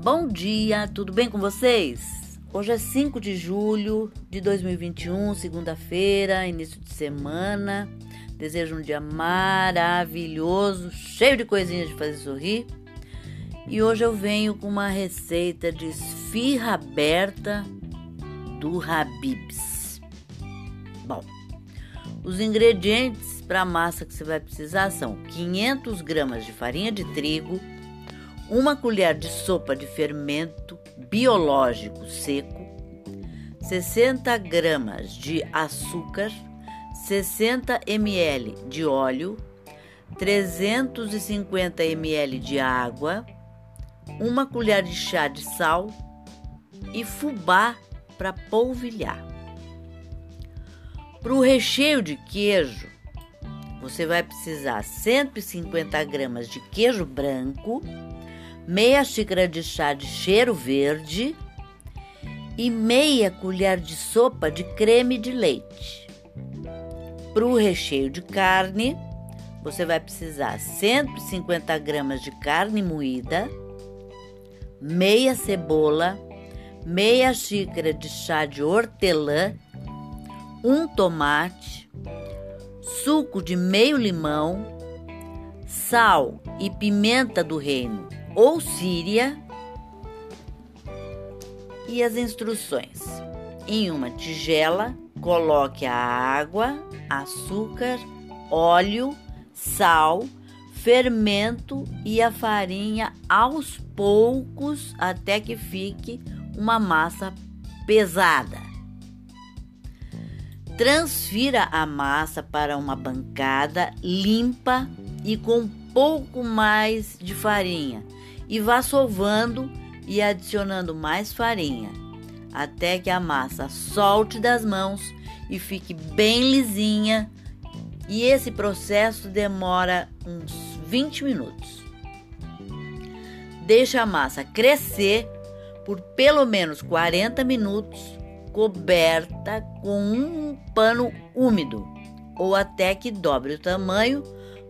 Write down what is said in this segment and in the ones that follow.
Bom dia, tudo bem com vocês? Hoje é 5 de julho de 2021, segunda-feira, início de semana. Desejo um dia maravilhoso, cheio de coisinhas de fazer sorrir. E hoje eu venho com uma receita de esfirra aberta do Habibs. Bom, os ingredientes para a massa que você vai precisar são 500 gramas de farinha de trigo, uma colher de sopa de fermento biológico seco, 60 gramas de açúcar, 60 ml de óleo, 350 ml de água, uma colher de chá de sal e fubá para polvilhar. Para o recheio de queijo, você vai precisar 150 gramas de queijo branco, meia xícara de chá de cheiro verde e meia colher de sopa de creme de leite. Para o recheio de carne, você vai precisar 150 gramas de carne moída, meia cebola, meia xícara de chá de hortelã um tomate, suco de meio limão, sal e pimenta do reino ou síria e as instruções. Em uma tigela, coloque a água, açúcar, óleo, sal, fermento e a farinha aos poucos até que fique uma massa pesada. Transfira a massa para uma bancada limpa e com pouco mais de farinha e vá sovando e adicionando mais farinha até que a massa solte das mãos e fique bem lisinha. E esse processo demora uns 20 minutos. Deixe a massa crescer por pelo menos 40 minutos coberta com um pano úmido ou até que dobre o tamanho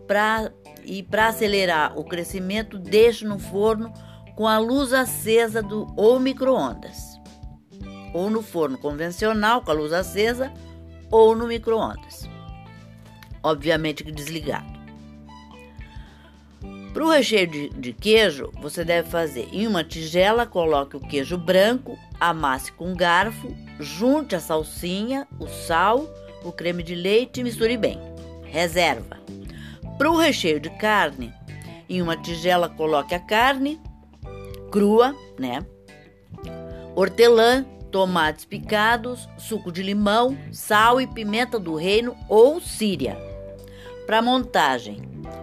pra, e para acelerar o crescimento deixe no forno com a luz acesa do ou microondas ou no forno convencional com a luz acesa ou no microondas obviamente que desligado para o recheio de, de, queijo, você deve fazer em uma tigela, coloque o queijo branco, amasse com garfo, junte a salsinha, o sal, o creme de leite e misture bem. Reserva. Para o recheio de carne, em uma tigela coloque a carne crua, né? Hortelã, tomates picados, suco de limão, sal e pimenta do reino ou síria. Para montagem,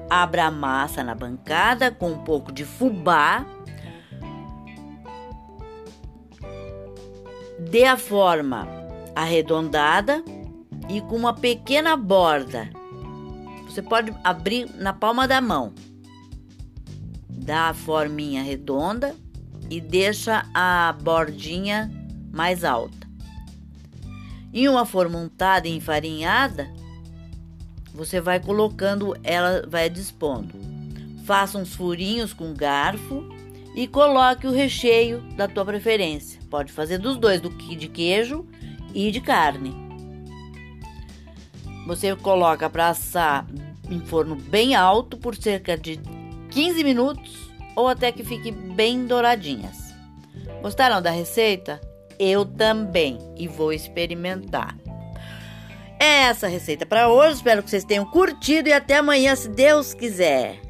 abra a massa na bancada com um pouco de fubá. Dê a forma arredondada e com uma pequena borda. Você pode abrir na palma da mão. Dá a forminha redonda e deixa a bordinha mais alta. Em uma forma untada e enfarinhada, você vai colocando, ela vai dispondo. Faça uns furinhos com garfo e coloque o recheio da tua preferência. Pode fazer dos dois, do de queijo e de carne. Você coloca para assar em forno bem alto por cerca de 15 minutos ou até que fique bem douradinhas. Gostaram da receita? Eu também e vou experimentar. É essa receita para hoje. Espero que vocês tenham curtido e até amanhã, se Deus quiser.